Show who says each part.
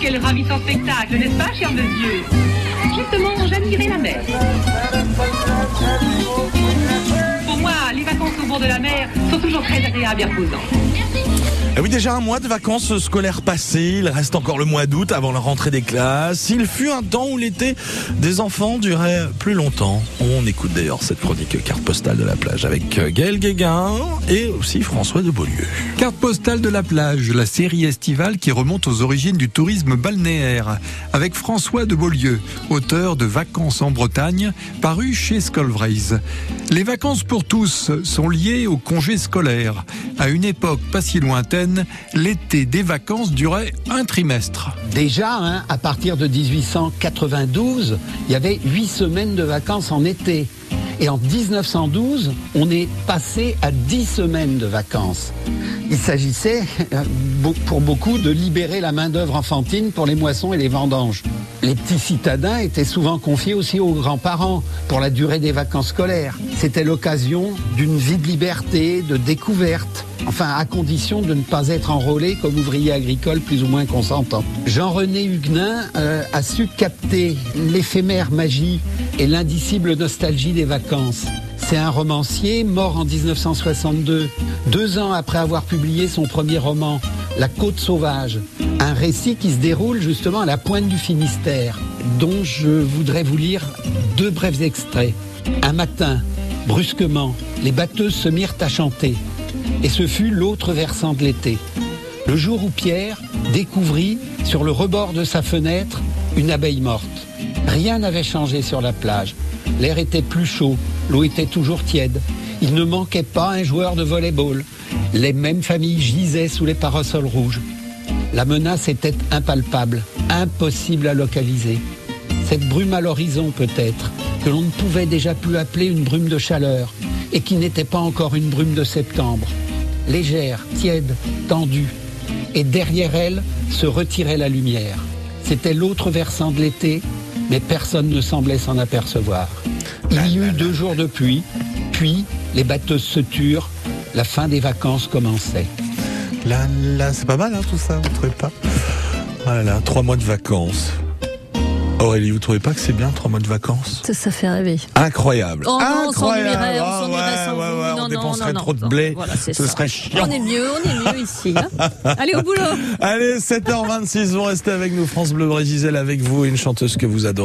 Speaker 1: Quel ravissant spectacle, n'est-ce pas, cher monsieur Justement, j'admirais la mer. Pour moi, les vacances au bord de la mer sont toujours très agréables et reposantes.
Speaker 2: Ah oui, déjà un mois de vacances scolaires passées, il reste encore le mois d'août avant la rentrée des classes. Il fut un temps où l'été des enfants durait plus longtemps. On écoute d'ailleurs cette chronique carte postale de la plage avec Gaël Guéguin et aussi François de Beaulieu.
Speaker 3: Carte postale de la plage, la série estivale qui remonte aux origines du tourisme balnéaire, avec François de Beaulieu, auteur de Vacances en Bretagne, paru chez Scolvraise. Les vacances pour tous sont liées au congé scolaire. À une époque pas si lointaine, l'été des vacances durait un trimestre.
Speaker 4: Déjà, hein, à partir de 1892, il y avait huit semaines de vacances en été. Et en 1912, on est passé à 10 semaines de vacances. Il s'agissait euh, pour beaucoup de libérer la main-d'œuvre enfantine pour les moissons et les vendanges. Les petits citadins étaient souvent confiés aussi aux grands-parents pour la durée des vacances scolaires. C'était l'occasion d'une vie de liberté, de découverte. Enfin, à condition de ne pas être enrôlé comme ouvrier agricole plus ou moins consentant. Jean-René Huguenin euh, a su capter l'éphémère magie et l'indicible nostalgie des vacances. C'est un romancier mort en 1962, deux ans après avoir publié son premier roman, La Côte sauvage, un récit qui se déroule justement à la pointe du Finistère, dont je voudrais vous lire deux brefs extraits. Un matin, brusquement, les batteuses se mirent à chanter, et ce fut l'autre versant de l'été. Le jour où Pierre découvrit sur le rebord de sa fenêtre une abeille morte. Rien n'avait changé sur la plage. L'air était plus chaud, l'eau était toujours tiède. Il ne manquait pas un joueur de volleyball. Les mêmes familles gisaient sous les parasols rouges. La menace était impalpable, impossible à localiser. Cette brume à l'horizon peut-être, que l'on ne pouvait déjà plus appeler une brume de chaleur, et qui n'était pas encore une brume de septembre. Légère, tiède, tendue. Et derrière elle se retirait la lumière. C'était l'autre versant de l'été, mais personne ne semblait s'en apercevoir. Il y eut deux jours de pluie, puis les batteuses se turent, la fin des vacances commençait.
Speaker 2: Là, là, c'est pas mal hein, tout ça, vous trouvez pas? Voilà, trois mois de vacances. Aurélie, vous trouvez pas que c'est bien trois mois de vacances?
Speaker 5: Ça, ça fait rêver.
Speaker 2: Incroyable.
Speaker 5: Oh non, on
Speaker 2: Incroyable.
Speaker 5: s'ennuierait, on
Speaker 2: Ah
Speaker 5: s'ennuierait
Speaker 2: ouais,
Speaker 5: sans
Speaker 2: dépenserait
Speaker 5: non,
Speaker 2: trop
Speaker 5: non,
Speaker 2: de blé.
Speaker 5: Voilà,
Speaker 2: Ce
Speaker 5: ça.
Speaker 2: serait chiant.
Speaker 5: On est mieux, on est mieux ici. hein. Allez au boulot.
Speaker 2: Allez, 7h26, vous restez avec nous. France Bleu Brésil avec vous, une chanteuse que vous adorez.